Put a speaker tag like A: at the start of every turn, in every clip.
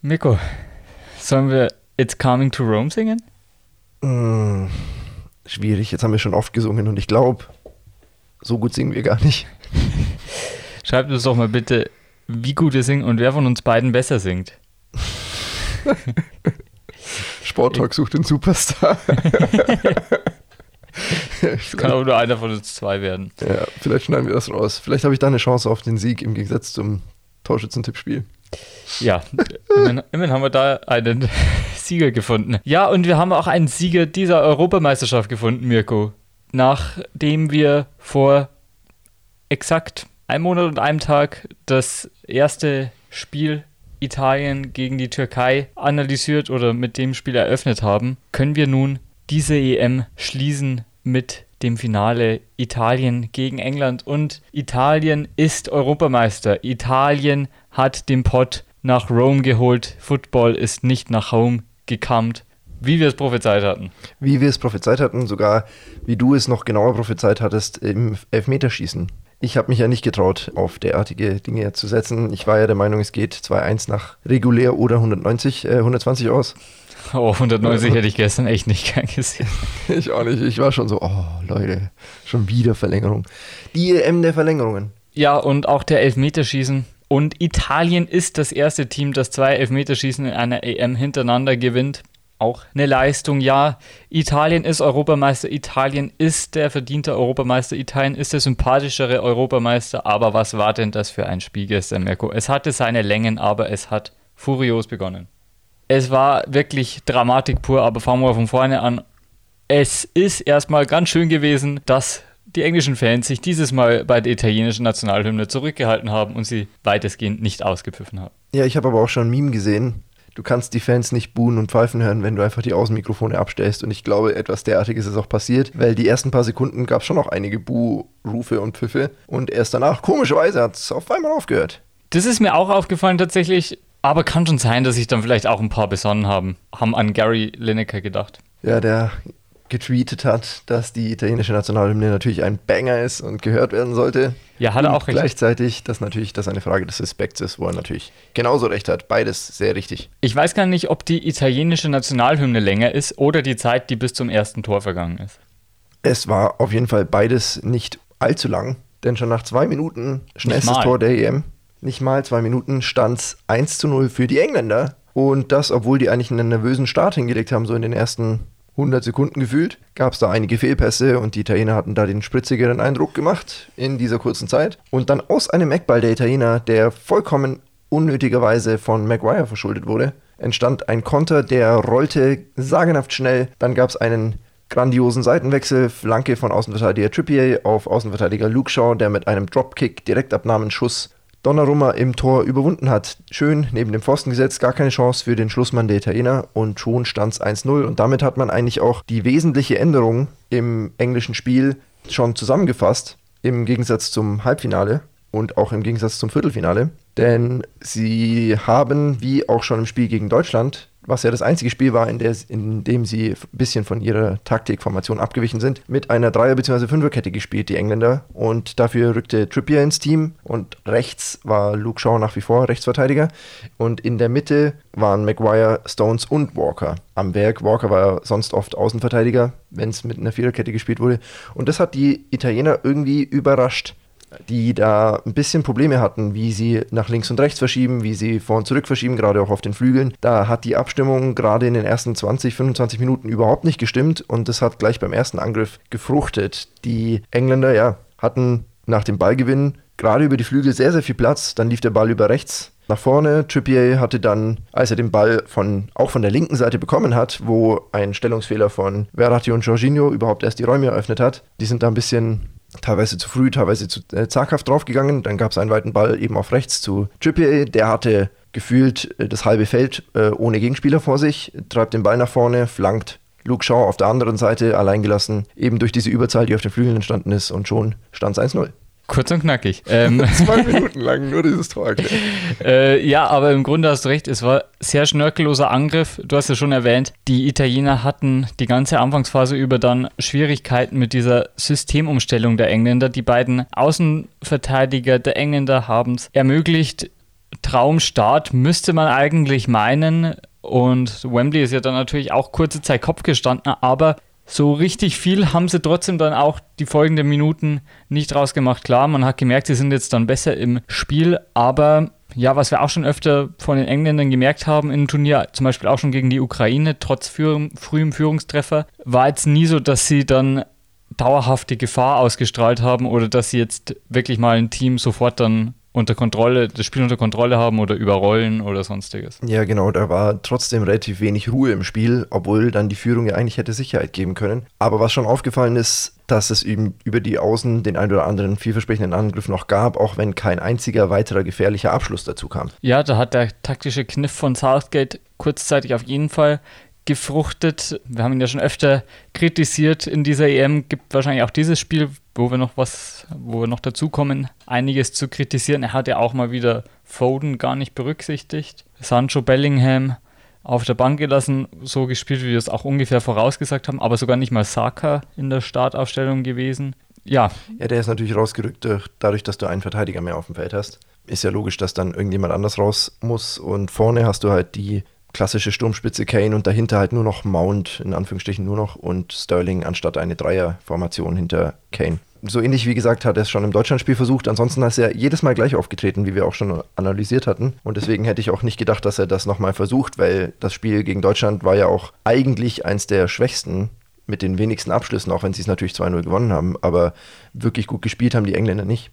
A: Mirko, sollen wir It's Coming to Rome singen?
B: Mm, schwierig, jetzt haben wir schon oft gesungen und ich glaube, so gut singen wir gar nicht.
A: Schreibt uns doch mal bitte, wie gut wir singen und wer von uns beiden besser singt.
B: Sporttalk sucht den Superstar.
A: Es kann aber nur einer von uns zwei werden.
B: Ja, vielleicht schneiden wir das raus. Vielleicht habe ich da eine Chance auf den Sieg im Gegensatz zum Torschützentippspiel.
A: Ja, immerhin, immerhin haben wir da einen Sieger gefunden. Ja, und wir haben auch einen Sieger dieser Europameisterschaft gefunden, Mirko. Nachdem wir vor exakt einem Monat und einem Tag das erste Spiel Italien gegen die Türkei analysiert oder mit dem Spiel eröffnet haben, können wir nun diese EM schließen mit dem Finale Italien gegen England und Italien ist Europameister. Italien hat den Pott nach Rome geholt. Football ist nicht nach Home gekammt. Wie wir es prophezeit hatten.
B: Wie wir es prophezeit hatten, sogar wie du es noch genauer prophezeit hattest im Elfmeterschießen. Ich habe mich ja nicht getraut, auf derartige Dinge zu setzen. Ich war ja der Meinung, es geht 2-1 nach regulär oder 190, äh, 120 aus.
A: Oh, 190 hätte ich gestern echt nicht gern gesehen.
B: Ich auch nicht. Ich war schon so, oh Leute, schon wieder Verlängerung. Die EM der Verlängerungen.
A: Ja, und auch der Elfmeterschießen. Und Italien ist das erste Team, das zwei Elfmeterschießen in einer EM hintereinander gewinnt. Auch eine Leistung, ja. Italien ist Europameister, Italien ist der verdiente Europameister, Italien ist der sympathischere Europameister. Aber was war denn das für ein Spiel gestern, Mirko? Es hatte seine Längen, aber es hat furios begonnen. Es war wirklich Dramatik pur, aber fangen wir von vorne an. Es ist erstmal ganz schön gewesen, dass die englischen Fans sich dieses Mal bei der italienischen Nationalhymne zurückgehalten haben und sie weitestgehend nicht ausgepfiffen haben.
B: Ja, ich habe aber auch schon ein Meme gesehen. Du kannst die Fans nicht buhen und pfeifen hören, wenn du einfach die Außenmikrofone abstellst. Und ich glaube, etwas derartiges ist auch passiert, weil die ersten paar Sekunden gab es schon noch einige Buh-Rufe und Pfiffe. Und erst danach, komischerweise, hat es auf einmal aufgehört.
A: Das ist mir auch aufgefallen tatsächlich. Aber kann schon sein, dass sich dann vielleicht auch ein paar besonnen haben, haben an Gary Lineker gedacht.
B: Ja, der getweetet hat, dass die italienische Nationalhymne natürlich ein Banger ist und gehört werden sollte.
A: Ja, hat er auch
B: recht. Gleichzeitig, dass natürlich das eine Frage des Respekts ist, wo er natürlich genauso recht hat. Beides sehr richtig.
A: Ich weiß gar nicht, ob die italienische Nationalhymne länger ist oder die Zeit, die bis zum ersten Tor vergangen ist.
B: Es war auf jeden Fall beides nicht allzu lang, denn schon nach zwei Minuten schnellstes Tor der EM, nicht mal zwei Minuten, stand es 1 zu 0 für die Engländer. Und das, obwohl die eigentlich einen nervösen Start hingelegt haben, so in den ersten 100 Sekunden gefühlt, gab es da einige Fehlpässe und die Italiener hatten da den spritzigeren Eindruck gemacht in dieser kurzen Zeit. Und dann aus einem Eckball der Italiener, der vollkommen unnötigerweise von Maguire verschuldet wurde, entstand ein Konter, der rollte sagenhaft schnell. Dann gab es einen grandiosen Seitenwechsel, Flanke von Außenverteidiger Trippier auf Außenverteidiger Luke Shaw, der mit einem Dropkick Direktabnahmenschuss Donnarumma im Tor überwunden hat. Schön neben dem Pfosten gesetzt, gar keine Chance für den Schlussmann der Italiener und schon stand es 1-0. Und damit hat man eigentlich auch die wesentliche Änderung im englischen Spiel schon zusammengefasst, im Gegensatz zum Halbfinale und auch im Gegensatz zum Viertelfinale. Denn sie haben, wie auch schon im Spiel gegen Deutschland, was ja das einzige Spiel war, in, der, in dem sie ein bisschen von ihrer Taktikformation abgewichen sind, mit einer Dreier- bzw. Fünferkette gespielt, die Engländer. Und dafür rückte Trippier ins Team und rechts war Luke Shaw nach wie vor Rechtsverteidiger. Und in der Mitte waren Maguire, Stones und Walker am Werk. Walker war sonst oft Außenverteidiger, wenn es mit einer Viererkette gespielt wurde. Und das hat die Italiener irgendwie überrascht die da ein bisschen Probleme hatten, wie sie nach links und rechts verschieben, wie sie vor und zurück verschieben, gerade auch auf den Flügeln. Da hat die Abstimmung gerade in den ersten 20, 25 Minuten überhaupt nicht gestimmt und das hat gleich beim ersten Angriff gefruchtet. Die Engländer, ja, hatten nach dem Ballgewinn gerade über die Flügel sehr, sehr viel Platz. Dann lief der Ball über rechts nach vorne. Trippier hatte dann, als er den Ball von, auch von der linken Seite bekommen hat, wo ein Stellungsfehler von Verratti und Jorginho überhaupt erst die Räume eröffnet hat, die sind da ein bisschen teilweise zu früh, teilweise zu äh, zaghaft draufgegangen. Dann gab es einen weiten Ball eben auf rechts zu Trippier. Der hatte gefühlt äh, das halbe Feld äh, ohne Gegenspieler vor sich, treibt den Ball nach vorne, flankt Luke Shaw auf der anderen Seite alleingelassen, eben durch diese Überzahl, die auf den Flügeln entstanden ist und schon stand es 1-0.
A: Kurz und knackig. Ähm,
B: Zwei Minuten lang nur dieses Tor.
A: äh, ja, aber im Grunde hast du recht, es war sehr schnörkelloser Angriff. Du hast ja schon erwähnt, die Italiener hatten die ganze Anfangsphase über dann Schwierigkeiten mit dieser Systemumstellung der Engländer. Die beiden Außenverteidiger der Engländer haben es ermöglicht, Traumstart, müsste man eigentlich meinen. Und Wembley ist ja dann natürlich auch kurze Zeit Kopf gestanden, aber so richtig viel haben sie trotzdem dann auch die folgenden Minuten nicht rausgemacht. Klar, man hat gemerkt, sie sind jetzt dann besser im Spiel, aber ja, was wir auch schon öfter von den Engländern gemerkt haben im Turnier, zum Beispiel auch schon gegen die Ukraine, trotz frühem, frühem Führungstreffer, war jetzt nie so, dass sie dann dauerhafte Gefahr ausgestrahlt haben oder dass sie jetzt wirklich mal ein Team sofort dann unter Kontrolle, das Spiel unter Kontrolle haben oder überrollen oder sonstiges.
B: Ja, genau, da war trotzdem relativ wenig Ruhe im Spiel, obwohl dann die Führung ja eigentlich hätte Sicherheit geben können. Aber was schon aufgefallen ist, dass es eben über die Außen den ein oder anderen vielversprechenden Angriff noch gab, auch wenn kein einziger weiterer gefährlicher Abschluss dazu kam.
A: Ja, da hat der taktische Kniff von Southgate kurzzeitig auf jeden Fall gefruchtet. Wir haben ihn ja schon öfter kritisiert in dieser EM. Gibt wahrscheinlich auch dieses Spiel, wo wir noch was, wo wir noch dazukommen, einiges zu kritisieren. Er hat ja auch mal wieder Foden gar nicht berücksichtigt. Sancho Bellingham auf der Bank gelassen, so gespielt, wie wir es auch ungefähr vorausgesagt haben, aber sogar nicht mal Saka in der Startaufstellung gewesen. Ja.
B: Ja, der ist natürlich rausgerückt, dadurch, dass du einen Verteidiger mehr auf dem Feld hast. Ist ja logisch, dass dann irgendjemand anders raus muss. Und vorne hast du halt die klassische Sturmspitze Kane und dahinter halt nur noch Mount, in Anführungsstrichen nur noch, und Sterling anstatt eine Dreierformation hinter Kane. So ähnlich wie gesagt hat er es schon im Deutschlandspiel versucht. Ansonsten ist er jedes Mal gleich aufgetreten, wie wir auch schon analysiert hatten. Und deswegen hätte ich auch nicht gedacht, dass er das nochmal versucht, weil das Spiel gegen Deutschland war ja auch eigentlich eins der schwächsten mit den wenigsten Abschlüssen, auch wenn sie es natürlich 2-0 gewonnen haben. Aber wirklich gut gespielt haben die Engländer nicht.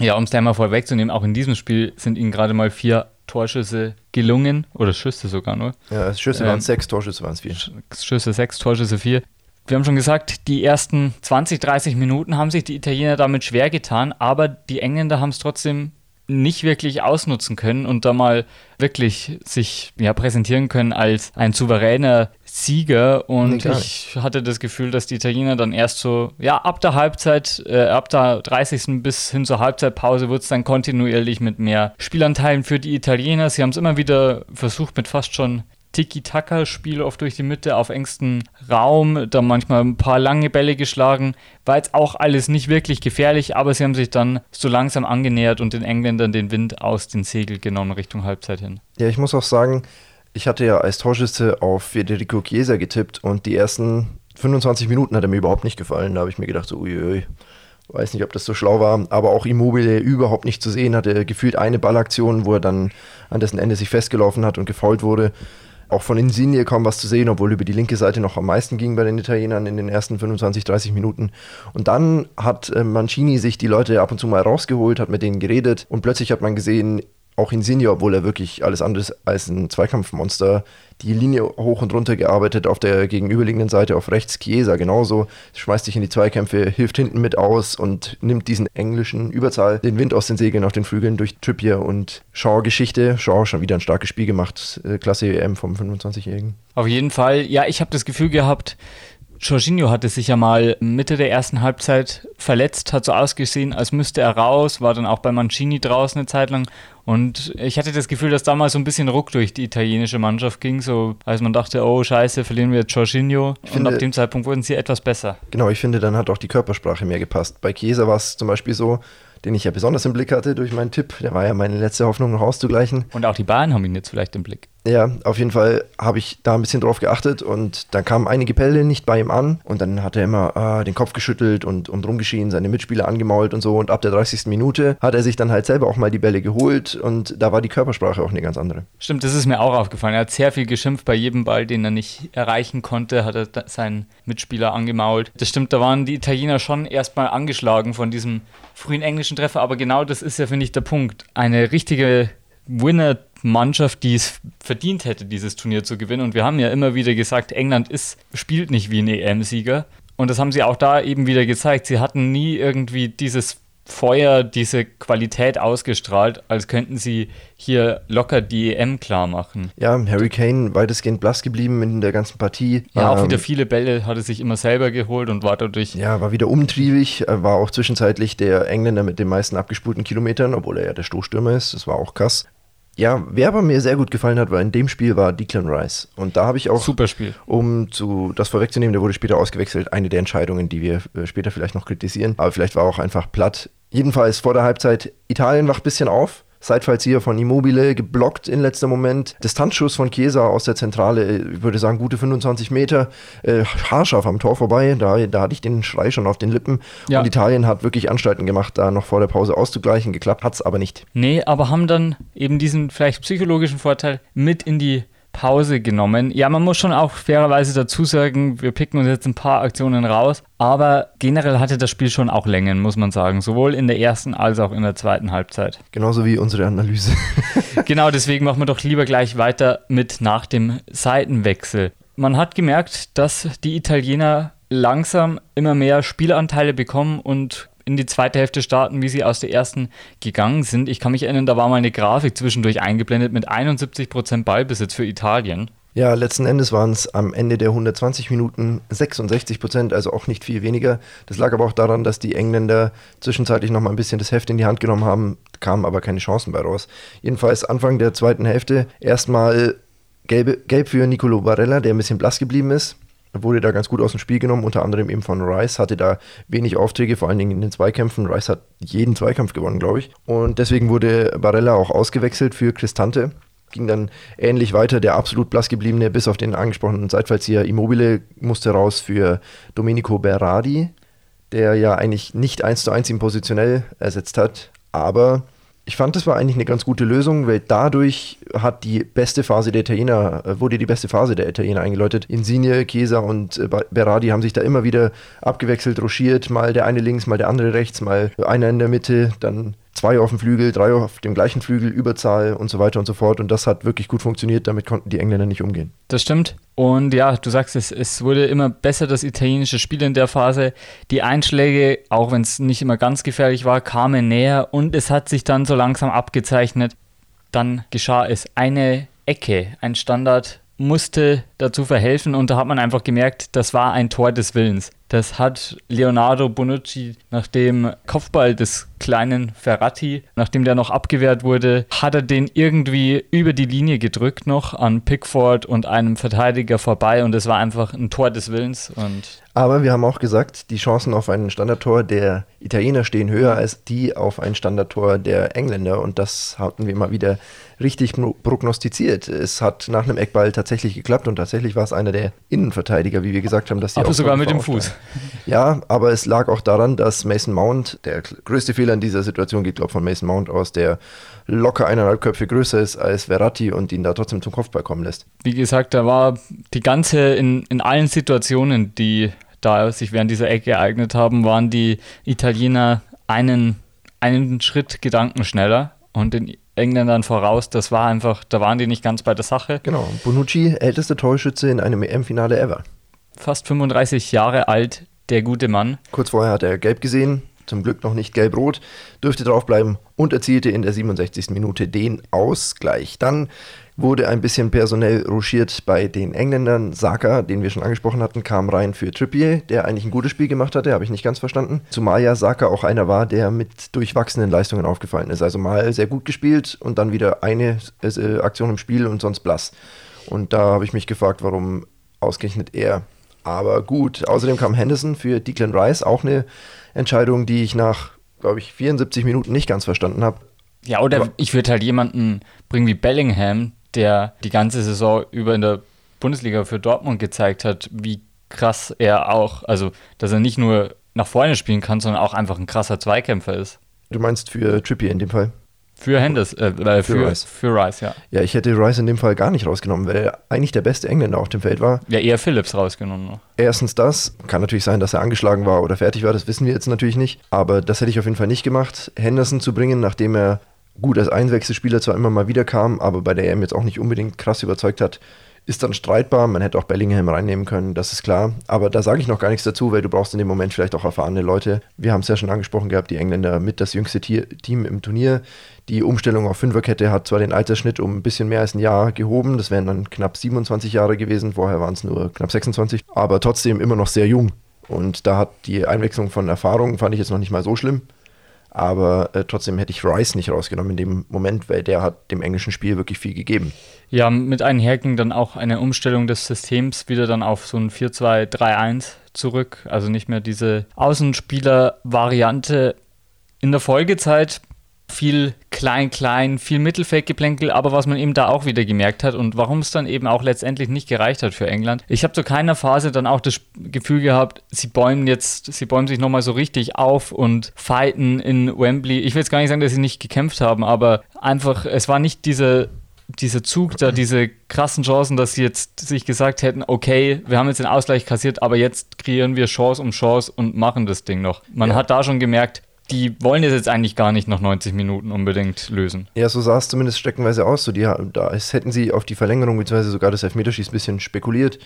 A: Ja, um es da mal vorwegzunehmen, auch in diesem Spiel sind ihnen gerade mal vier Torschüsse gelungen. Oder Schüsse sogar nur.
B: Ja, Schüsse waren ähm, sechs, Torschüsse waren es vier.
A: Schüsse sechs, Torschüsse vier. Wir haben schon gesagt, die ersten 20, 30 Minuten haben sich die Italiener damit schwer getan, aber die Engländer haben es trotzdem nicht wirklich ausnutzen können und da mal wirklich sich ja, präsentieren können als ein souveräner Sieger. Und nee, ich hatte das Gefühl, dass die Italiener dann erst so, ja, ab der Halbzeit, äh, ab der 30. bis hin zur Halbzeitpause wird es dann kontinuierlich mit mehr Spielanteilen für die Italiener. Sie haben es immer wieder versucht mit fast schon Tiki-Taka-Spiel oft durch die Mitte auf engstem Raum, da manchmal ein paar lange Bälle geschlagen. War jetzt auch alles nicht wirklich gefährlich, aber sie haben sich dann so langsam angenähert und den Engländern den Wind aus den Segeln genommen Richtung Halbzeit hin.
B: Ja, ich muss auch sagen, ich hatte ja als Torschütze auf Federico Chiesa getippt und die ersten 25 Minuten hat er mir überhaupt nicht gefallen. Da habe ich mir gedacht, so, uiui, weiß nicht, ob das so schlau war, aber auch Immobile überhaupt nicht zu sehen, hatte gefühlt eine Ballaktion, wo er dann an dessen Ende sich festgelaufen hat und gefault wurde. Auch von Insigne kaum was zu sehen, obwohl über die linke Seite noch am meisten ging bei den Italienern in den ersten 25, 30 Minuten. Und dann hat äh, Mancini sich die Leute ab und zu mal rausgeholt, hat mit denen geredet und plötzlich hat man gesehen, auch Insigne, obwohl er wirklich alles anderes als ein Zweikampfmonster, die Linie hoch und runter gearbeitet, auf der gegenüberliegenden Seite auf rechts Chiesa genauso, schmeißt sich in die Zweikämpfe, hilft hinten mit aus und nimmt diesen englischen Überzahl den Wind aus den Segeln auf den Flügeln durch Trippier und Shaw-Geschichte. Shaw schon wieder ein starkes Spiel gemacht, äh, Klasse EM vom 25-Jährigen.
A: Auf jeden Fall, ja, ich habe das Gefühl gehabt, Jorginho hatte sich ja mal Mitte der ersten Halbzeit verletzt, hat so ausgesehen, als müsste er raus, war dann auch bei Mancini draußen eine Zeit lang. Und ich hatte das Gefühl, dass damals so ein bisschen Ruck durch die italienische Mannschaft ging, so als man dachte, oh scheiße, verlieren wir jetzt Jorginho. Ich und finde, ab dem Zeitpunkt wurden sie etwas besser.
B: Genau, ich finde, dann hat auch die Körpersprache mehr gepasst. Bei Chiesa war es zum Beispiel so, den ich ja besonders im Blick hatte durch meinen Tipp. Der war ja meine letzte Hoffnung, noch auszugleichen.
A: Und auch die Bayern haben ihn jetzt vielleicht im Blick.
B: Ja, auf jeden Fall habe ich da ein bisschen drauf geachtet und dann kamen einige Bälle nicht bei ihm an und dann hat er immer ah, den Kopf geschüttelt und, und rumgeschrien, seine Mitspieler angemault und so und ab der 30. Minute hat er sich dann halt selber auch mal die Bälle geholt und da war die Körpersprache auch eine ganz andere.
A: Stimmt, das ist mir auch aufgefallen. Er hat sehr viel geschimpft bei jedem Ball, den er nicht erreichen konnte, hat er seinen Mitspieler angemault. Das stimmt, da waren die Italiener schon erstmal angeschlagen von diesem frühen englischen Treffer, aber genau das ist ja, finde ich, der Punkt. Eine richtige Winner-Mannschaft, die es verdient hätte, dieses Turnier zu gewinnen. Und wir haben ja immer wieder gesagt, England ist, spielt nicht wie ein EM-Sieger. Und das haben sie auch da eben wieder gezeigt. Sie hatten nie irgendwie dieses Feuer, diese Qualität ausgestrahlt, als könnten sie hier locker die EM klar machen.
B: Ja, Harry Kane weitestgehend blass geblieben in der ganzen Partie.
A: Ja, ähm, auch wieder viele Bälle hat er sich immer selber geholt und war dadurch.
B: Ja, war wieder umtriebig, äh, war auch zwischenzeitlich der Engländer mit den meisten abgespulten Kilometern, obwohl er ja der Stoßstürmer ist. Das war auch krass. Ja, wer aber mir sehr gut gefallen hat, war in dem Spiel war Declan Rice. Und da habe ich auch,
A: Super Spiel.
B: um zu, das vorwegzunehmen, der wurde später ausgewechselt, eine der Entscheidungen, die wir äh, später vielleicht noch kritisieren. Aber vielleicht war auch einfach platt. Jedenfalls vor der Halbzeit, Italien wacht ein bisschen auf. Seitfallzieher von Immobile geblockt in letzter Moment. Distanzschuss von Chiesa aus der Zentrale, ich würde sagen, gute 25 Meter. Äh, haarscharf am Tor vorbei. Da, da hatte ich den Schrei schon auf den Lippen. Ja. Und Italien hat wirklich Anstalten gemacht, da noch vor der Pause auszugleichen. Geklappt hat es aber nicht.
A: Nee, aber haben dann eben diesen vielleicht psychologischen Vorteil mit in die Pause genommen. Ja, man muss schon auch fairerweise dazu sagen, wir picken uns jetzt ein paar Aktionen raus, aber generell hatte das Spiel schon auch Längen, muss man sagen, sowohl in der ersten als auch in der zweiten Halbzeit.
B: Genauso wie unsere Analyse.
A: genau, deswegen machen wir doch lieber gleich weiter mit nach dem Seitenwechsel. Man hat gemerkt, dass die Italiener langsam immer mehr Spielanteile bekommen und in die zweite Hälfte starten, wie sie aus der ersten gegangen sind. Ich kann mich erinnern, da war mal eine Grafik zwischendurch eingeblendet mit 71% Ballbesitz für Italien.
B: Ja, letzten Endes waren es am Ende der 120 Minuten 66 Prozent, also auch nicht viel weniger. Das lag aber auch daran, dass die Engländer zwischenzeitlich noch mal ein bisschen das Heft in die Hand genommen haben, kamen aber keine Chancen bei raus. Jedenfalls Anfang der zweiten Hälfte erstmal gelb, gelb für Nicolo Barella, der ein bisschen blass geblieben ist wurde da ganz gut aus dem Spiel genommen, unter anderem eben von Rice, hatte da wenig Aufträge, vor allen Dingen in den Zweikämpfen. Rice hat jeden Zweikampf gewonnen, glaube ich. Und deswegen wurde Barella auch ausgewechselt für Cristante. Ging dann ähnlich weiter, der absolut blass gebliebene, bis auf den angesprochenen Seitfallzieher Immobile musste raus für Domenico Berardi, der ja eigentlich nicht eins zu eins ihn positionell ersetzt hat, aber ich fand, das war eigentlich eine ganz gute Lösung, weil dadurch hat die beste Phase der Italiener, äh, wurde die beste Phase der Italiener eingeläutet. Insigne, Chiesa und äh, Berardi haben sich da immer wieder abgewechselt, rochiert, mal der eine links, mal der andere rechts, mal einer in der Mitte, dann zwei auf dem Flügel, drei auf dem gleichen Flügel, Überzahl und so weiter und so fort. Und das hat wirklich gut funktioniert. Damit konnten die Engländer nicht umgehen.
A: Das stimmt. Und ja, du sagst es, es wurde immer besser, das italienische Spiel in der Phase. Die Einschläge, auch wenn es nicht immer ganz gefährlich war, kamen näher und es hat sich dann so langsam abgezeichnet. Dann geschah es. Eine Ecke, ein Standard musste dazu verhelfen und da hat man einfach gemerkt, das war ein Tor des Willens. Das hat Leonardo Bonucci nach dem Kopfball des kleinen Ferrati, nachdem der noch abgewehrt wurde, hat er den irgendwie über die Linie gedrückt noch an Pickford und einem Verteidiger vorbei und es war einfach ein Tor des Willens. Und
B: Aber wir haben auch gesagt, die Chancen auf ein Standardtor der Italiener stehen höher als die auf ein Standardtor der Engländer und das hatten wir mal wieder richtig prognostiziert. Es hat nach einem Eckball tatsächlich geklappt und tatsächlich war es einer der Innenverteidiger, wie wir gesagt haben, dass die
A: aber sogar mit dem Fuß.
B: Ja, aber es lag auch daran, dass Mason Mount, der größte Fehler in dieser Situation geht, glaube ich, von Mason Mount aus, der locker eineinhalb Köpfe größer ist als Verratti und ihn da trotzdem zum Kopfball kommen lässt.
A: Wie gesagt, da war die ganze, in, in allen Situationen, die da sich während dieser Ecke ereignet haben, waren die Italiener einen, einen Schritt Gedanken schneller und den Engländern voraus. Das war einfach, da waren die nicht ganz bei der Sache.
B: Genau, Bonucci, ältester Torschütze in einem EM-Finale ever.
A: Fast 35 Jahre alt, der gute Mann.
B: Kurz vorher hat er gelb gesehen, zum Glück noch nicht gelb-rot, dürfte draufbleiben und erzielte in der 67. Minute den Ausgleich. Dann wurde ein bisschen personell ruschiert bei den Engländern. Saka, den wir schon angesprochen hatten, kam rein für Trippier, der eigentlich ein gutes Spiel gemacht hatte, habe ich nicht ganz verstanden. Zumal ja Saka auch einer war, der mit durchwachsenen Leistungen aufgefallen ist. Also mal sehr gut gespielt und dann wieder eine äh, Aktion im Spiel und sonst blass. Und da habe ich mich gefragt, warum ausgerechnet er. Aber gut, außerdem kam Henderson für Declan Rice, auch eine Entscheidung, die ich nach, glaube ich, 74 Minuten nicht ganz verstanden habe.
A: Ja, oder Aber ich würde halt jemanden bringen wie Bellingham, der die ganze Saison über in der Bundesliga für Dortmund gezeigt hat, wie krass er auch, also dass er nicht nur nach vorne spielen kann, sondern auch einfach ein krasser Zweikämpfer ist.
B: Du meinst für Trippier in dem Fall?
A: Für Henderson, äh, äh, für, für, Rice. für Rice, ja.
B: Ja, ich hätte Rice in dem Fall gar nicht rausgenommen, weil er eigentlich der beste Engländer auf dem Feld war.
A: Ja, eher Phillips rausgenommen.
B: Erstens das. Kann natürlich sein, dass er angeschlagen war oder fertig war, das wissen wir jetzt natürlich nicht. Aber das hätte ich auf jeden Fall nicht gemacht. Henderson zu bringen, nachdem er gut als Einwechselspieler zwar immer mal wieder kam, aber bei der EM jetzt auch nicht unbedingt krass überzeugt hat, ist dann streitbar. Man hätte auch Bellingham reinnehmen können, das ist klar. Aber da sage ich noch gar nichts dazu, weil du brauchst in dem Moment vielleicht auch erfahrene Leute. Wir haben es ja schon angesprochen gehabt, die Engländer mit das jüngste Team im Turnier. Die Umstellung auf Fünferkette hat zwar den Altersschnitt um ein bisschen mehr als ein Jahr gehoben, das wären dann knapp 27 Jahre gewesen, vorher waren es nur knapp 26, aber trotzdem immer noch sehr jung. Und da hat die Einwechslung von Erfahrung, fand ich jetzt noch nicht mal so schlimm. Aber äh, trotzdem hätte ich Rice nicht rausgenommen in dem Moment, weil der hat dem englischen Spiel wirklich viel gegeben.
A: Ja, mit einherging dann auch eine Umstellung des Systems wieder dann auf so ein 4-2-3-1 zurück. Also nicht mehr diese Außenspieler-Variante. In der Folgezeit viel klein-klein, viel Mittelfeldgeplänkel, aber was man eben da auch wieder gemerkt hat und warum es dann eben auch letztendlich nicht gereicht hat für England. Ich habe zu keiner Phase dann auch das Gefühl gehabt, sie bäumen jetzt, sie bäumen sich nochmal so richtig auf und fighten in Wembley. Ich will jetzt gar nicht sagen, dass sie nicht gekämpft haben, aber einfach, es war nicht diese dieser Zug da, diese krassen Chancen, dass sie jetzt sich gesagt hätten, okay, wir haben jetzt den Ausgleich kassiert, aber jetzt kreieren wir Chance um Chance und machen das Ding noch. Man ja. hat da schon gemerkt, die wollen das jetzt eigentlich gar nicht nach 90 Minuten unbedingt lösen.
B: Ja, so sah es zumindest streckenweise aus. So die, da hätten sie auf die Verlängerung bzw. sogar das Elfmeterschießen ein bisschen spekuliert.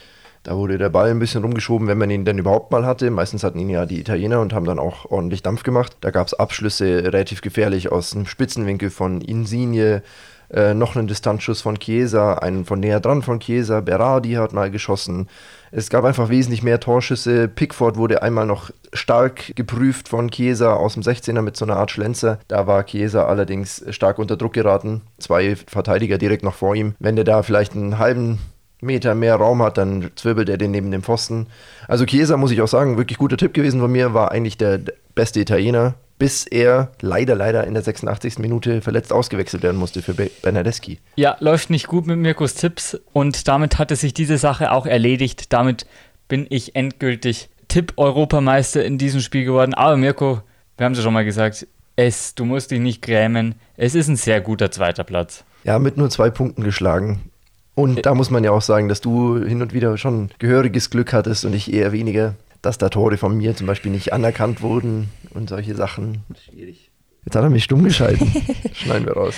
B: Da wurde der Ball ein bisschen rumgeschoben, wenn man ihn denn überhaupt mal hatte. Meistens hatten ihn ja die Italiener und haben dann auch ordentlich Dampf gemacht. Da gab es Abschlüsse relativ gefährlich aus dem Spitzenwinkel von Insigne, äh, noch einen Distanzschuss von Chiesa, einen von näher dran von Chiesa, Berardi hat mal geschossen. Es gab einfach wesentlich mehr Torschüsse. Pickford wurde einmal noch stark geprüft von Chiesa aus dem 16er mit so einer Art Schlenzer. Da war Chiesa allerdings stark unter Druck geraten. Zwei Verteidiger direkt noch vor ihm. Wenn der da vielleicht einen halben Meter mehr Raum hat, dann zwirbelt er den neben dem Pfosten. Also Chiesa, muss ich auch sagen, wirklich guter Tipp gewesen von mir, war eigentlich der beste Italiener bis er leider, leider in der 86. Minute verletzt ausgewechselt werden musste für Bernardeschi.
A: Ja, läuft nicht gut mit Mirkos Tipps und damit hatte sich diese Sache auch erledigt. Damit bin ich endgültig Tipp-Europameister in diesem Spiel geworden. Aber Mirko, wir haben es ja schon mal gesagt, es, du musst dich nicht grämen. Es ist ein sehr guter zweiter Platz.
B: Ja, mit nur zwei Punkten geschlagen. Und da muss man ja auch sagen, dass du hin und wieder schon gehöriges Glück hattest und ich eher weniger dass da Tore von mir zum Beispiel nicht anerkannt wurden und solche Sachen. Schwierig. Jetzt hat er mich stumm geschalten. Schneiden wir raus.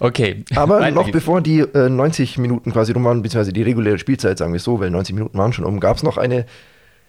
A: Okay.
B: Aber noch bevor die äh, 90 Minuten quasi rum waren, beziehungsweise die reguläre Spielzeit, sagen wir so, weil 90 Minuten waren schon um, gab es noch eine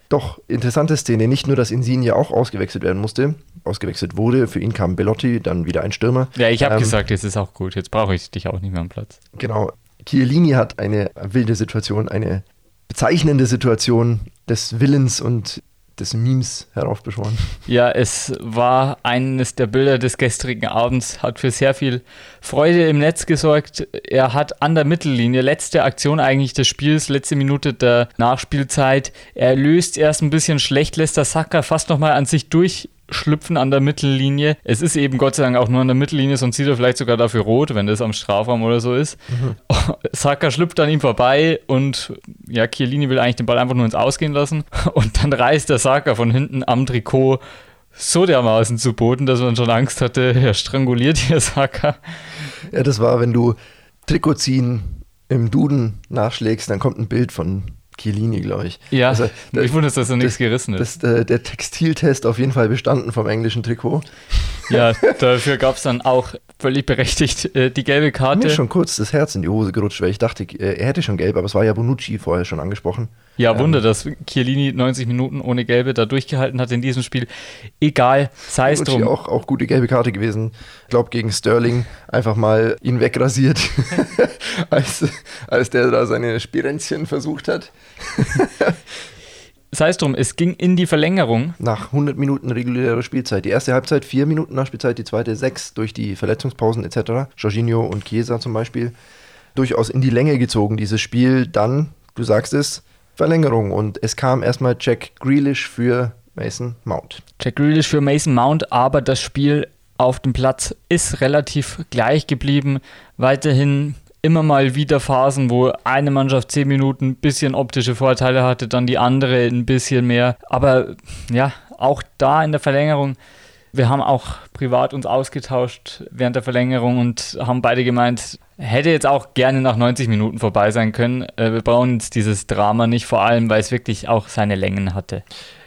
B: doch interessante Szene. Nicht nur, dass Insigne auch ausgewechselt werden musste, ausgewechselt wurde. Für ihn kam Bellotti, dann wieder ein Stürmer.
A: Ja, ich habe ähm, gesagt, jetzt ist auch gut. Jetzt brauche ich dich auch nicht mehr am Platz.
B: Genau. Chiellini hat eine wilde Situation, eine bezeichnende Situation des Willens und des Memes heraufbeschworen.
A: Ja, es war eines der Bilder des gestrigen Abends, hat für sehr viel Freude im Netz gesorgt. Er hat an der Mittellinie, letzte Aktion eigentlich des Spiels, letzte Minute der Nachspielzeit, er löst erst ein bisschen schlecht, lässt der Sacker fast nochmal an sich durch schlüpfen an der Mittellinie. Es ist eben Gott sei Dank auch nur an der Mittellinie, sonst sieht er vielleicht sogar dafür rot, wenn das am Strafraum oder so ist. Mhm. Saka schlüpft an ihm vorbei und ja, Chiellini will eigentlich den Ball einfach nur ins Ausgehen lassen und dann reißt der Saka von hinten am Trikot so dermaßen zu Boden, dass man schon Angst hatte, er stranguliert hier Saka.
B: Ja, das war, wenn du Trikot ziehen im Duden nachschlägst, dann kommt ein Bild von Chiellini, glaube ich.
A: Ja, also, ich wundere, dass da nichts gerissen
B: ist. Das, äh, der Textiltest auf jeden Fall bestanden vom englischen Trikot.
A: Ja, dafür gab es dann auch völlig berechtigt äh, die gelbe Karte.
B: Mir schon kurz das Herz in die Hose gerutscht, weil ich dachte, äh, er hätte schon gelb, aber es war ja Bonucci vorher schon angesprochen.
A: Ja, Wunder, ähm, dass Chiellini 90 Minuten ohne Gelbe da durchgehalten hat in diesem Spiel. Egal, sei es drum.
B: Auch, auch gute gelbe Karte gewesen. Ich glaube, gegen Sterling einfach mal ihn wegrasiert, als, als der da seine Spirenzchen versucht hat.
A: sei es drum, es ging in die Verlängerung.
B: Nach 100 Minuten regulärer Spielzeit. Die erste Halbzeit vier Minuten Nachspielzeit, die zweite sechs durch die Verletzungspausen etc. Jorginho und Chiesa zum Beispiel. Durchaus in die Länge gezogen, dieses Spiel. Dann, du sagst es, Verlängerung. Und es kam erstmal Jack Grealish für Mason Mount.
A: Jack Grealish für Mason Mount, aber das Spiel auf dem Platz ist relativ gleich geblieben. Weiterhin immer mal wieder Phasen, wo eine Mannschaft zehn Minuten ein bisschen optische Vorteile hatte, dann die andere ein bisschen mehr. Aber ja, auch da in der Verlängerung, wir haben auch privat uns ausgetauscht während der Verlängerung und haben beide gemeint, hätte jetzt auch gerne nach 90 Minuten vorbei sein können. Äh, wir brauchen jetzt dieses Drama nicht, vor allem weil es wirklich auch seine Längen hatte.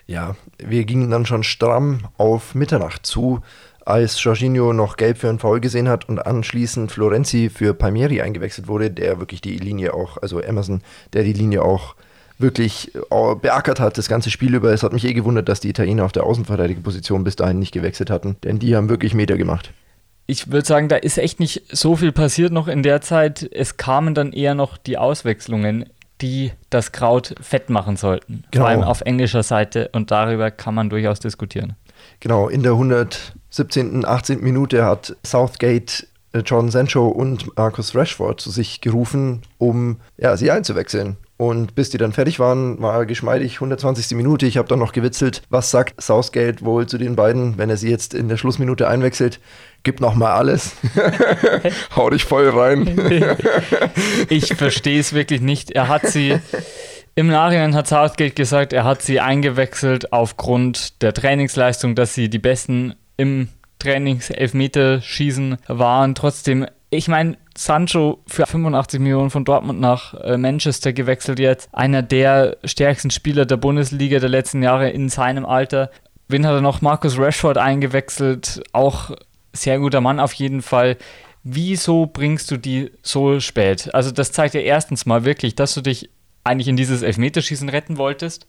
B: Ja, wir gingen dann schon stramm auf Mitternacht zu als Jorginho noch gelb für einen Foul gesehen hat und anschließend Florenzi für Palmieri eingewechselt wurde, der wirklich die Linie auch, also Emerson, der die Linie auch wirklich äh, beackert hat, das ganze Spiel über. Es hat mich eh gewundert, dass die Italiener auf der Außenverteidigerposition bis dahin nicht gewechselt hatten, denn die haben wirklich Meter gemacht.
A: Ich würde sagen, da ist echt nicht so viel passiert noch in der Zeit. Es kamen dann eher noch die Auswechslungen, die das Kraut fett machen sollten. Genau. Vor allem auf englischer Seite und darüber kann man durchaus diskutieren.
B: Genau, in der 117., 18. Minute hat Southgate äh, John Sancho und Marcus Rashford zu sich gerufen, um ja, sie einzuwechseln. Und bis die dann fertig waren, war geschmeidig 120. Minute. Ich habe dann noch gewitzelt, was sagt Southgate wohl zu den beiden, wenn er sie jetzt in der Schlussminute einwechselt? Gib noch mal alles. Hau dich voll rein.
A: ich verstehe es wirklich nicht. Er hat sie im Nachhinein hat Southgate gesagt, er hat sie eingewechselt aufgrund der Trainingsleistung, dass sie die Besten im Trainings-Elfmeterschießen waren. Trotzdem, ich meine, Sancho für 85 Millionen von Dortmund nach äh, Manchester gewechselt jetzt. Einer der stärksten Spieler der Bundesliga der letzten Jahre in seinem Alter. Wen hat er noch? Marcus Rashford eingewechselt. Auch sehr guter Mann auf jeden Fall. Wieso bringst du die so spät? Also das zeigt ja erstens mal wirklich, dass du dich eigentlich in dieses Elfmeterschießen retten wolltest.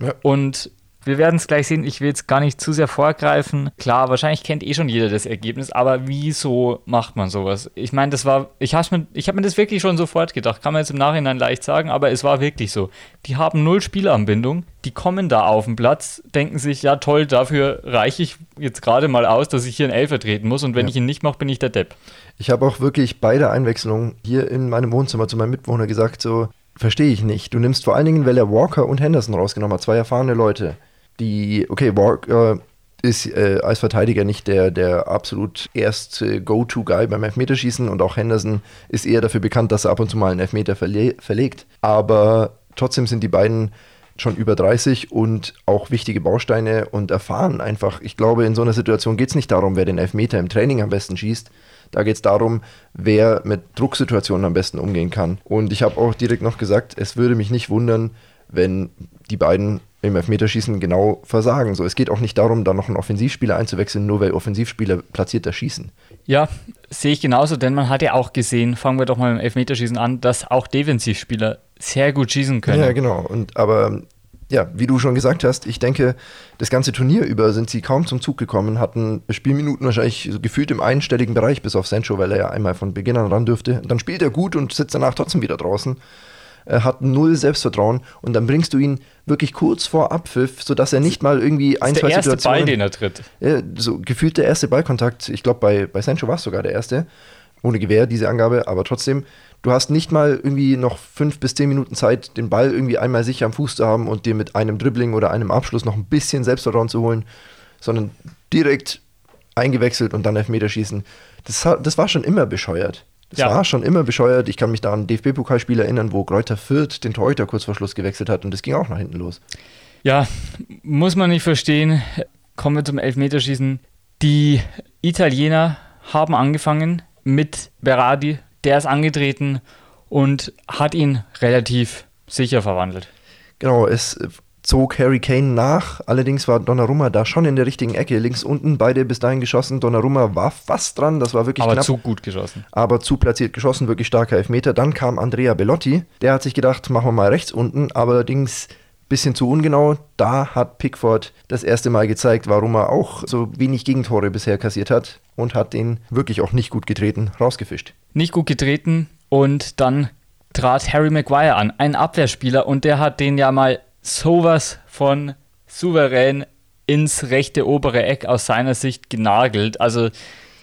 A: Ja. Und wir werden es gleich sehen. Ich will jetzt gar nicht zu sehr vorgreifen. Klar, wahrscheinlich kennt eh schon jeder das Ergebnis, aber wieso macht man sowas? Ich meine, das war, ich habe mir, hab mir das wirklich schon sofort gedacht. Kann man jetzt im Nachhinein leicht sagen, aber es war wirklich so. Die haben null Spielanbindung. Die kommen da auf den Platz, denken sich, ja toll, dafür reiche ich jetzt gerade mal aus, dass ich hier einen Elfer treten muss und wenn ja. ich ihn nicht mache, bin ich der Depp.
B: Ich habe auch wirklich bei der Einwechslung hier in meinem Wohnzimmer zu meinem Mitbewohner gesagt, so, verstehe ich nicht. Du nimmst vor allen Dingen, weil er Walker und Henderson rausgenommen hat, zwei erfahrene Leute die, okay, Walker ist äh, als Verteidiger nicht der, der absolut erste Go-To-Guy beim Elfmeterschießen und auch Henderson ist eher dafür bekannt, dass er ab und zu mal einen Elfmeter verle verlegt. Aber trotzdem sind die beiden schon über 30 und auch wichtige Bausteine und erfahren einfach. Ich glaube, in so einer Situation geht es nicht darum, wer den Elfmeter im Training am besten schießt. Da geht es darum, wer mit Drucksituationen am besten umgehen kann. Und ich habe auch direkt noch gesagt, es würde mich nicht wundern, wenn die beiden im Elfmeterschießen genau versagen. So, es geht auch nicht darum, da noch einen Offensivspieler einzuwechseln, nur weil Offensivspieler platzierter schießen.
A: Ja, sehe ich genauso, denn man hat ja auch gesehen, fangen wir doch mal im Elfmeterschießen an, dass auch Defensivspieler sehr gut schießen können.
B: Ja, genau. Und aber ja, wie du schon gesagt hast, ich denke, das ganze Turnier über sind sie kaum zum Zug gekommen, hatten Spielminuten wahrscheinlich gefühlt im einstelligen Bereich, bis auf Sancho, weil er ja einmal von Beginn an ran dürfte. Dann spielt er gut und sitzt danach trotzdem wieder draußen. Er hat null Selbstvertrauen und dann bringst du ihn wirklich kurz vor Abpfiff, sodass er nicht mal irgendwie
A: ein, zwei Situationen... der erste Ball, den er tritt.
B: Ja, so gefühlt der erste Ballkontakt. Ich glaube, bei, bei Sancho war es sogar der erste. Ohne Gewehr, diese Angabe, aber trotzdem, du hast nicht mal irgendwie noch fünf bis zehn Minuten Zeit, den Ball irgendwie einmal sicher am Fuß zu haben und dir mit einem Dribbling oder einem Abschluss noch ein bisschen Selbstvertrauen zu holen, sondern direkt eingewechselt und dann Elfmeterschießen. Das, das war schon immer bescheuert. Das ja. war schon immer bescheuert. Ich kann mich da an DFB-Pokalspiel erinnern, wo Kräuter Fürth den Torhüter kurz vor Schluss gewechselt hat und das ging auch nach hinten los.
A: Ja, muss man nicht verstehen. Kommen wir zum Elfmeterschießen. Die Italiener haben angefangen mit Berardi. Der ist angetreten und hat ihn relativ sicher verwandelt.
B: Genau, es zog Harry Kane nach. Allerdings war Donnarumma da schon in der richtigen Ecke. Links unten, beide bis dahin geschossen. Donnarumma war fast dran, das war wirklich
A: aber
B: knapp.
A: zu gut geschossen.
B: Aber zu platziert geschossen, wirklich starker Elfmeter. Dann kam Andrea Bellotti. Der hat sich gedacht, machen wir mal rechts unten. Aber allerdings bisschen zu ungenau. Da hat Pickford das erste Mal gezeigt, warum er auch so wenig Gegentore bisher kassiert hat und hat den wirklich auch nicht gut getreten rausgefischt.
A: Nicht gut getreten und dann trat Harry Maguire an, ein Abwehrspieler und der hat den ja mal sowas von souverän ins rechte obere Eck aus seiner Sicht genagelt. Also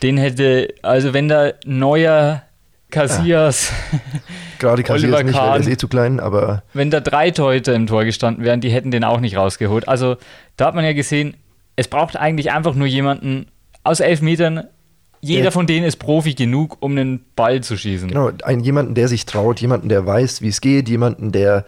A: den hätte, also wenn da neuer Casillas,
B: ja. gerade Casillas nicht, Kahn, der ist eh zu klein, aber
A: wenn da drei Torhüter im Tor gestanden wären, die hätten den auch nicht rausgeholt. Also da hat man ja gesehen, es braucht eigentlich einfach nur jemanden aus elf Metern. Jeder der, von denen ist Profi genug, um einen Ball zu schießen.
B: Genau, einen, jemanden, der sich traut, jemanden, der weiß, wie es geht, jemanden, der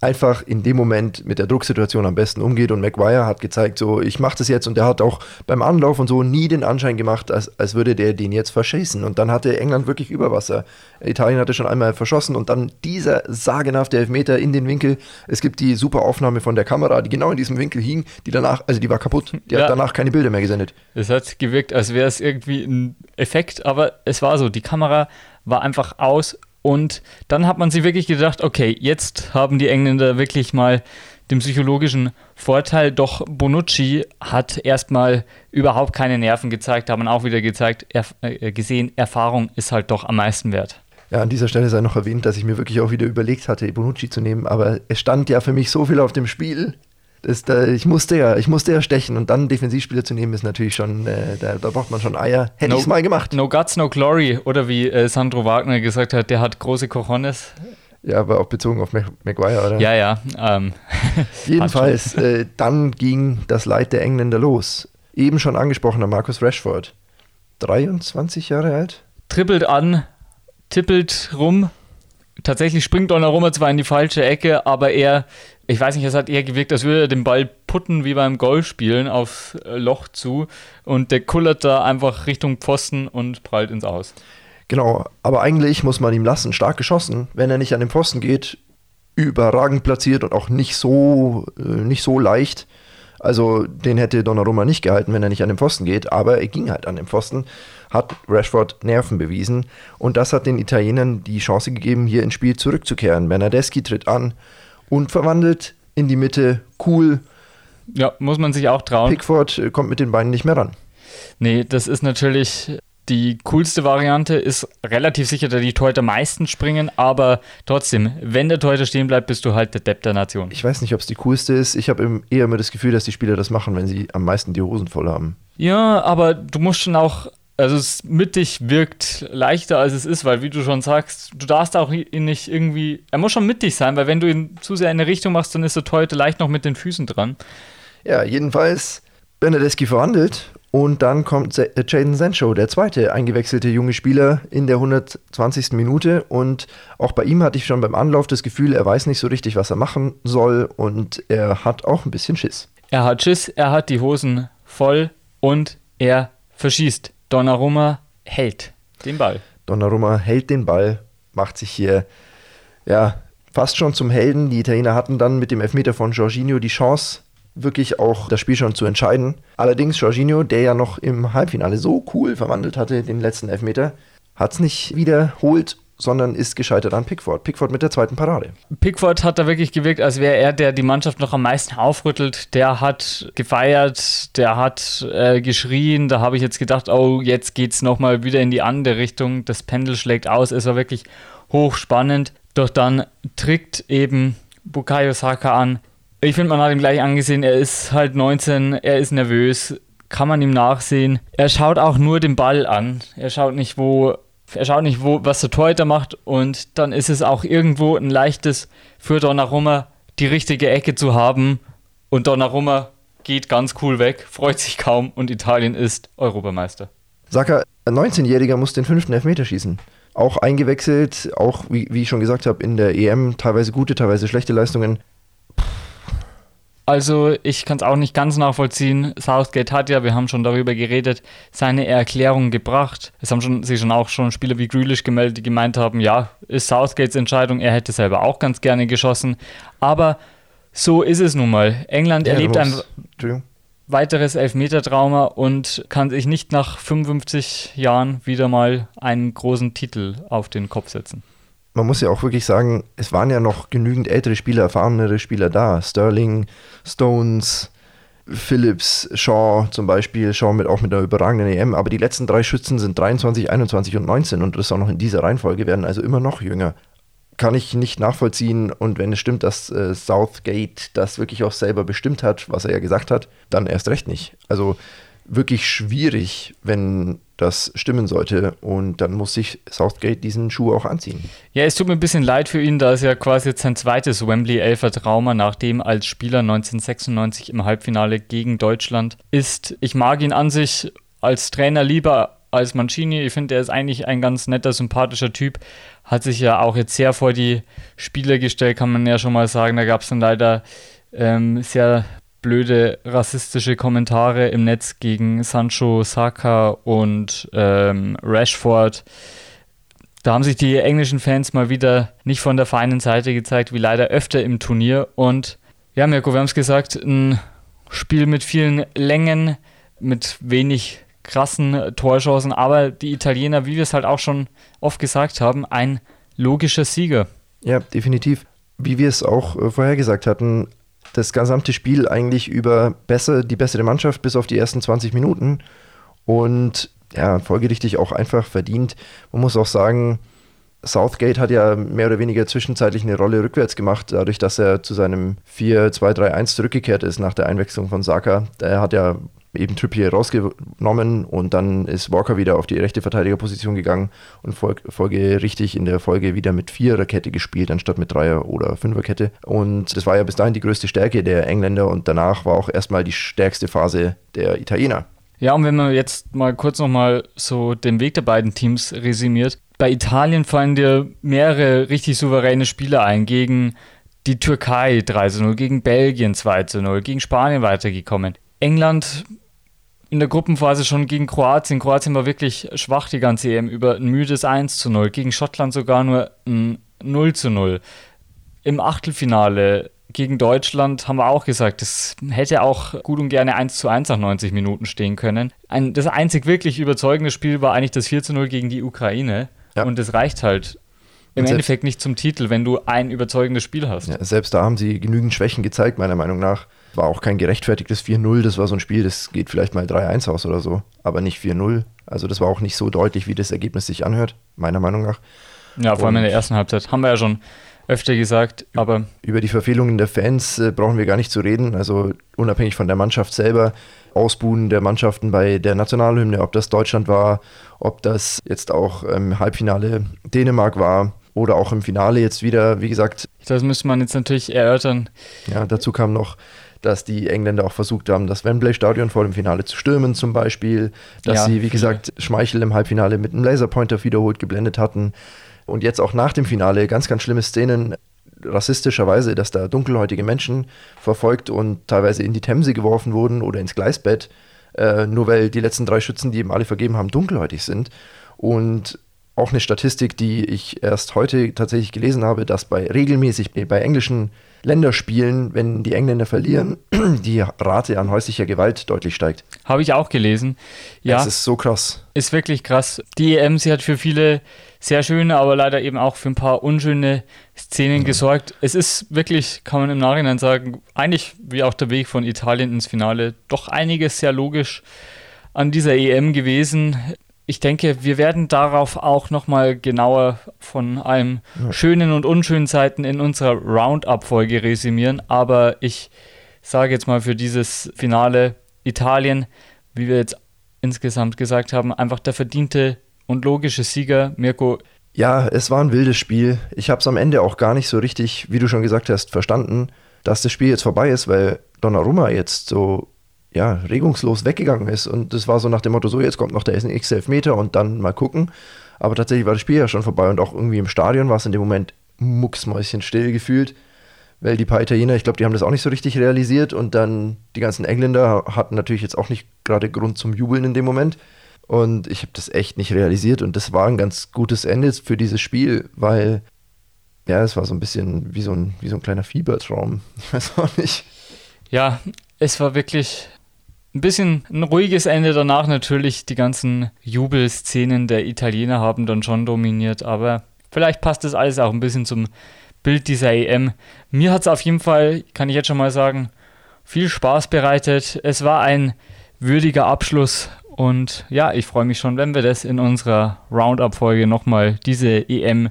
B: einfach in dem Moment mit der Drucksituation am besten umgeht. Und Maguire hat gezeigt, so, ich mache das jetzt. Und der hat auch beim Anlauf und so nie den Anschein gemacht, als, als würde der den jetzt verschießen. Und dann hatte England wirklich Überwasser. Italien hatte schon einmal verschossen und dann dieser sagenhafte Elfmeter in den Winkel. Es gibt die super Aufnahme von der Kamera, die genau in diesem Winkel hing, die danach, also die war kaputt. Die ja. hat danach keine Bilder mehr gesendet.
A: Es hat gewirkt, als wäre es irgendwie ein Effekt, aber es war so. Die Kamera war einfach aus und dann hat man sich wirklich gedacht, okay, jetzt haben die Engländer wirklich mal den psychologischen Vorteil. Doch Bonucci hat erstmal überhaupt keine Nerven gezeigt, haben auch wieder gezeigt, er, äh, gesehen, Erfahrung ist halt doch am meisten wert.
B: Ja, an dieser Stelle sei noch erwähnt, dass ich mir wirklich auch wieder überlegt hatte, Bonucci zu nehmen, aber es stand ja für mich so viel auf dem Spiel. Das, da, ich musste ja, ich musste ja stechen und dann Defensivspieler zu nehmen ist natürlich schon, äh, da, da, braucht man schon Eier. Hätte no, ich es mal gemacht.
A: No guts, no glory. Oder wie äh, Sandro Wagner gesagt hat, der hat große Cojones.
B: Ja, aber auch bezogen auf Maguire, oder?
A: Ja, ja. Ähm,
B: Jedenfalls, äh, dann ging das Leid der Engländer los. Eben schon angesprochener Markus Rashford. 23 Jahre alt?
A: Trippelt an, tippelt rum. Tatsächlich springt Donnarumma zwar in die falsche Ecke, aber er, ich weiß nicht, es hat eher gewirkt, als würde er den Ball putten wie beim Golfspielen aufs äh, Loch zu und der kullert da einfach Richtung Pfosten und prallt ins Aus.
B: Genau, aber eigentlich muss man ihm lassen, stark geschossen. Wenn er nicht an den Pfosten geht, überragend platziert und auch nicht so, äh, nicht so leicht. Also den hätte Donnarumma nicht gehalten, wenn er nicht an den Pfosten geht, aber er ging halt an den Pfosten, hat Rashford Nerven bewiesen und das hat den Italienern die Chance gegeben, hier ins Spiel zurückzukehren. Bernardeschi tritt an und verwandelt in die Mitte, cool.
A: Ja, muss man sich auch trauen.
B: Pickford äh, kommt mit den Beinen nicht mehr ran.
A: Nee, das ist natürlich die coolste Variante ist relativ sicher, dass die Torhüter meistens springen, aber trotzdem, wenn der Torhüter stehen bleibt, bist du halt der Depp der Nation.
B: Ich weiß nicht, ob es die coolste ist. Ich habe eher immer das Gefühl, dass die Spieler das machen, wenn sie am meisten die Hosen voll haben.
A: Ja, aber du musst schon auch, also es mittig wirkt leichter als es ist, weil wie du schon sagst, du darfst auch ihn nicht irgendwie, er muss schon mittig sein, weil wenn du ihn zu sehr in eine Richtung machst, dann ist der Torhüter leicht noch mit den Füßen dran.
B: Ja, jedenfalls Bernadeschi verwandelt und dann kommt äh, Jaden Sancho, der zweite eingewechselte junge Spieler in der 120. Minute. Und auch bei ihm hatte ich schon beim Anlauf das Gefühl, er weiß nicht so richtig, was er machen soll. Und er hat auch ein bisschen Schiss.
A: Er hat Schiss, er hat die Hosen voll und er verschießt. Donnarumma hält den Ball.
B: Donnarumma hält den Ball, macht sich hier ja fast schon zum Helden. Die Italiener hatten dann mit dem Elfmeter von Jorginho die Chance, wirklich auch das Spiel schon zu entscheiden. Allerdings Jorginho, der ja noch im Halbfinale so cool verwandelt hatte, den letzten Elfmeter, hat es nicht wiederholt sondern ist gescheitert an Pickford. Pickford mit der zweiten Parade.
A: Pickford hat da wirklich gewirkt, als wäre er, der die Mannschaft noch am meisten aufrüttelt. Der hat gefeiert, der hat äh, geschrien. Da habe ich jetzt gedacht, oh, jetzt geht es nochmal wieder in die andere Richtung. Das Pendel schlägt aus. Es war wirklich hochspannend. Doch dann trickt eben Bukayo Saka an, ich finde, man hat ihm gleich angesehen, er ist halt 19, er ist nervös, kann man ihm nachsehen. Er schaut auch nur den Ball an. Er schaut nicht, wo, er schaut nicht, wo, was der Torhüter macht und dann ist es auch irgendwo ein leichtes für Donnarumma, die richtige Ecke zu haben und Donnarumma geht ganz cool weg, freut sich kaum und Italien ist Europameister.
B: Saka, ein 19-Jähriger muss den fünften Elfmeter schießen. Auch eingewechselt, auch wie, wie ich schon gesagt habe, in der EM teilweise gute, teilweise schlechte Leistungen.
A: Also ich kann es auch nicht ganz nachvollziehen. Southgate hat ja, wir haben schon darüber geredet, seine Erklärung gebracht. Es haben schon, sich schon auch schon Spieler wie Grealish gemeldet, die gemeint haben, ja, ist Southgates Entscheidung, er hätte selber auch ganz gerne geschossen. Aber so ist es nun mal. England ja, erlebt ein weiteres Elfmeter-Trauma und kann sich nicht nach 55 Jahren wieder mal einen großen Titel auf den Kopf setzen
B: man muss ja auch wirklich sagen, es waren ja noch genügend ältere Spieler, erfahrenere Spieler da. Sterling, Stones, Phillips, Shaw zum Beispiel, Shaw mit, auch mit einer überragenden EM, aber die letzten drei Schützen sind 23, 21 und 19 und das auch noch in dieser Reihenfolge werden also immer noch jünger. Kann ich nicht nachvollziehen und wenn es stimmt, dass äh, Southgate das wirklich auch selber bestimmt hat, was er ja gesagt hat, dann erst recht nicht. Also wirklich schwierig, wenn das stimmen sollte. Und dann muss sich Southgate diesen Schuh auch anziehen.
A: Ja, es tut mir ein bisschen leid für ihn, da es ja quasi jetzt sein zweites Wembley-Elfer-Trauma nach dem als Spieler 1996 im Halbfinale gegen Deutschland ist. Ich mag ihn an sich als Trainer lieber als Mancini. Ich finde, er ist eigentlich ein ganz netter, sympathischer Typ. Hat sich ja auch jetzt sehr vor die Spieler gestellt, kann man ja schon mal sagen. Da gab es dann leider ähm, sehr blöde rassistische Kommentare im Netz gegen Sancho, Saka und ähm, Rashford. Da haben sich die englischen Fans mal wieder nicht von der feinen Seite gezeigt, wie leider öfter im Turnier. Und ja, Mirko, wir haben es gesagt, ein Spiel mit vielen Längen, mit wenig krassen Torchancen, aber die Italiener, wie wir es halt auch schon oft gesagt haben, ein logischer Sieger.
B: Ja, definitiv. Wie wir es auch äh, vorher gesagt hatten, das gesamte Spiel eigentlich über besser, die bessere Mannschaft bis auf die ersten 20 Minuten und ja, folgerichtig auch einfach verdient. Man muss auch sagen, Southgate hat ja mehr oder weniger zwischenzeitlich eine Rolle rückwärts gemacht, dadurch, dass er zu seinem 4-2-3-1 zurückgekehrt ist nach der Einwechslung von Saka. Der hat ja eben Trippier rausgenommen und dann ist Walker wieder auf die rechte Verteidigerposition gegangen und folgerichtig in der Folge wieder mit Viererkette gespielt, anstatt mit Dreier- oder Fünferkette. Und das war ja bis dahin die größte Stärke der Engländer und danach war auch erstmal die stärkste Phase der Italiener.
A: Ja, und wenn man jetzt mal kurz nochmal so den Weg der beiden Teams resümiert, bei Italien fallen dir mehrere richtig souveräne Spiele ein gegen die Türkei 3 0, gegen Belgien 2 0, gegen Spanien weitergekommen. England in der Gruppenphase schon gegen Kroatien. Kroatien war wirklich schwach die ganze EM über ein müdes 1 zu 0. Gegen Schottland sogar nur ein 0 zu 0. Im Achtelfinale gegen Deutschland haben wir auch gesagt, es hätte auch gut und gerne 1 zu 1 nach 90 Minuten stehen können. Ein, das einzig wirklich überzeugende Spiel war eigentlich das 4 zu 0 gegen die Ukraine. Ja. Und das reicht halt im Endeffekt nicht zum Titel, wenn du ein überzeugendes Spiel hast.
B: Ja, selbst da haben sie genügend Schwächen gezeigt, meiner Meinung nach. War auch kein gerechtfertigtes 4-0, das war so ein Spiel, das geht vielleicht mal 3-1 aus oder so, aber nicht 4-0. Also das war auch nicht so deutlich, wie das Ergebnis sich anhört, meiner Meinung nach.
A: Ja, vor allem in der ersten Halbzeit. Haben wir ja schon öfter gesagt, aber.
B: Über die Verfehlungen der Fans äh, brauchen wir gar nicht zu reden. Also unabhängig von der Mannschaft selber, Ausbuhen der Mannschaften bei der Nationalhymne, ob das Deutschland war, ob das jetzt auch im Halbfinale Dänemark war oder auch im Finale jetzt wieder, wie gesagt.
A: Das müsste man jetzt natürlich erörtern.
B: Ja, dazu kam noch dass die Engländer auch versucht haben, das Wembley-Stadion vor dem Finale zu stürmen zum Beispiel, dass ja, sie, wie gesagt, Schmeichel im Halbfinale mit einem Laserpointer wiederholt geblendet hatten. Und jetzt auch nach dem Finale ganz, ganz schlimme Szenen. Rassistischerweise, dass da dunkelhäutige Menschen verfolgt und teilweise in die Themse geworfen wurden oder ins Gleisbett, äh, nur weil die letzten drei Schützen, die ihm alle vergeben haben, dunkelhäutig sind. Und auch eine Statistik, die ich erst heute tatsächlich gelesen habe, dass bei regelmäßig bei englischen Länderspielen, wenn die Engländer verlieren, die Rate an häuslicher Gewalt deutlich steigt.
A: Habe ich auch gelesen. Ja.
B: Das ist so krass.
A: Ist wirklich krass. Die EM, sie hat für viele sehr schöne, aber leider eben auch für ein paar unschöne Szenen mhm. gesorgt. Es ist wirklich, kann man im Nachhinein sagen, eigentlich wie auch der Weg von Italien ins Finale, doch einiges sehr logisch an dieser EM gewesen ich denke, wir werden darauf auch nochmal genauer von einem ja. schönen und unschönen Seiten in unserer Roundup-Folge resümieren. Aber ich sage jetzt mal für dieses Finale Italien, wie wir jetzt insgesamt gesagt haben, einfach der verdiente und logische Sieger. Mirko.
B: Ja, es war ein wildes Spiel. Ich habe es am Ende auch gar nicht so richtig, wie du schon gesagt hast, verstanden, dass das Spiel jetzt vorbei ist, weil Donnarumma jetzt so ja, regungslos weggegangen ist. Und das war so nach dem Motto, so jetzt kommt noch der x Elfmeter und dann mal gucken. Aber tatsächlich war das Spiel ja schon vorbei und auch irgendwie im Stadion war es in dem Moment mucksmäuschen still gefühlt, weil die paar Italiener, ich glaube, die haben das auch nicht so richtig realisiert und dann die ganzen Engländer hatten natürlich jetzt auch nicht gerade Grund zum Jubeln in dem Moment. Und ich habe das echt nicht realisiert und das war ein ganz gutes Ende für dieses Spiel, weil ja, es war so ein bisschen wie so ein, wie so ein kleiner Fiebertraum. Ich weiß auch nicht.
A: Ja, es war wirklich ein bisschen ein ruhiges Ende danach natürlich. Die ganzen Jubelszenen der Italiener haben dann schon dominiert, aber vielleicht passt das alles auch ein bisschen zum Bild dieser EM. Mir hat es auf jeden Fall, kann ich jetzt schon mal sagen, viel Spaß bereitet. Es war ein würdiger Abschluss und ja, ich freue mich schon, wenn wir das in unserer Roundup-Folge nochmal diese EM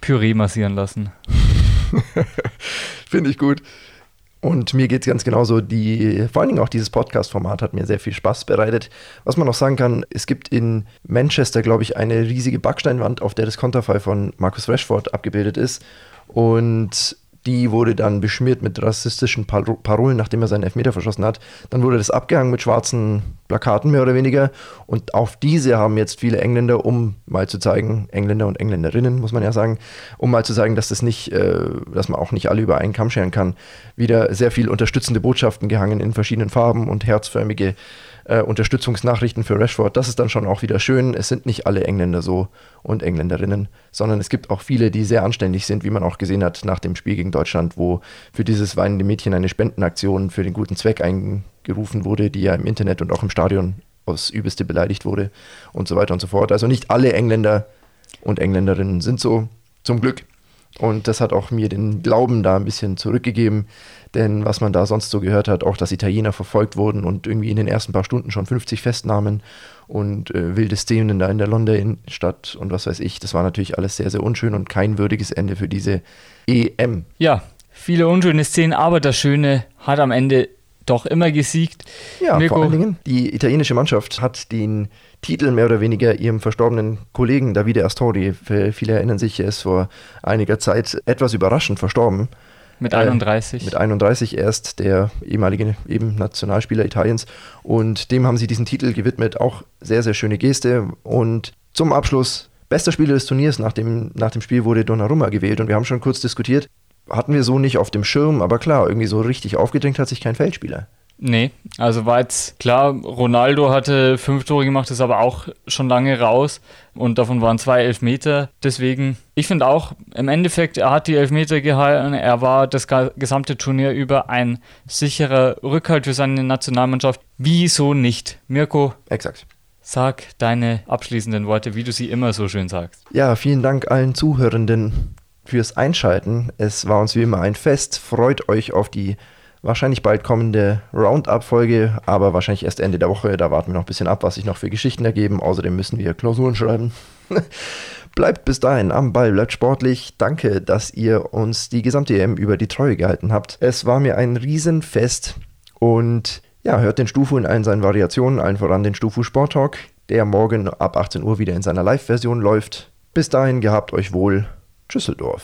A: Püree massieren lassen.
B: Finde ich gut. Und mir geht es ganz genauso. Die, vor allen Dingen auch dieses Podcast-Format hat mir sehr viel Spaß bereitet. Was man noch sagen kann, es gibt in Manchester, glaube ich, eine riesige Backsteinwand, auf der das Konterfei von Marcus Rashford abgebildet ist. Und die wurde dann beschmiert mit rassistischen Parolen, nachdem er seinen Elfmeter verschossen hat. Dann wurde das abgehangen mit schwarzen Plakaten mehr oder weniger. Und auf diese haben jetzt viele Engländer, um mal zu zeigen, Engländer und Engländerinnen, muss man ja sagen, um mal zu zeigen, dass das nicht, äh, dass man auch nicht alle über einen Kamm scheren kann, wieder sehr viel unterstützende Botschaften gehangen in verschiedenen Farben und herzförmige äh, Unterstützungsnachrichten für Rashford. Das ist dann schon auch wieder schön. Es sind nicht alle Engländer so und Engländerinnen, sondern es gibt auch viele, die sehr anständig sind, wie man auch gesehen hat nach dem Spiel gegen Deutschland, wo für dieses weinende Mädchen eine Spendenaktion für den guten Zweck eingerufen wurde, die ja im Internet und auch im Stadion aufs Übelste beleidigt wurde und so weiter und so fort. Also nicht alle Engländer und Engländerinnen sind so, zum Glück. Und das hat auch mir den Glauben da ein bisschen zurückgegeben, denn was man da sonst so gehört hat, auch dass Italiener verfolgt wurden und irgendwie in den ersten paar Stunden schon 50 Festnahmen und äh, wilde Szenen da in der London-Stadt und was weiß ich, das war natürlich alles sehr, sehr unschön und kein würdiges Ende für diese EM.
A: Ja, viele unschöne Szenen, aber das Schöne hat am Ende doch immer gesiegt.
B: Ja, Mirko. vor allen Dingen, die italienische Mannschaft hat den Titel mehr oder weniger ihrem verstorbenen Kollegen Davide Astori, viele erinnern sich, er ist vor einiger Zeit etwas überraschend verstorben.
A: Mit 31.
B: Äh, mit 31 erst, der ehemalige eben Nationalspieler Italiens. Und dem haben sie diesen Titel gewidmet. Auch sehr, sehr schöne Geste. Und zum Abschluss, bester Spieler des Turniers nach dem, nach dem Spiel wurde Donnarumma gewählt. Und wir haben schon kurz diskutiert, hatten wir so nicht auf dem Schirm, aber klar, irgendwie so richtig aufgedrängt hat sich kein Feldspieler.
A: Nee, also war jetzt klar, Ronaldo hatte fünf Tore gemacht, ist aber auch schon lange raus und davon waren zwei Elfmeter. Deswegen, ich finde auch, im Endeffekt, er hat die Elfmeter gehalten, er war das gesamte Turnier über ein sicherer Rückhalt für seine Nationalmannschaft. Wieso nicht? Mirko?
B: Exakt.
A: Sag deine abschließenden Worte, wie du sie immer so schön sagst.
B: Ja, vielen Dank allen Zuhörenden fürs Einschalten. Es war uns wie immer ein Fest. Freut euch auf die wahrscheinlich bald kommende Roundup-Folge, aber wahrscheinlich erst Ende der Woche. Da warten wir noch ein bisschen ab, was sich noch für Geschichten ergeben. Außerdem müssen wir Klausuren schreiben. bleibt bis dahin am Ball, bleibt sportlich. Danke, dass ihr uns die gesamte EM über die Treue gehalten habt. Es war mir ein Riesenfest und ja, hört den Stufu in allen seinen Variationen, allen voran den Stufu Sport Talk, der morgen ab 18 Uhr wieder in seiner Live-Version läuft. Bis dahin gehabt euch wohl. Düsseldorf.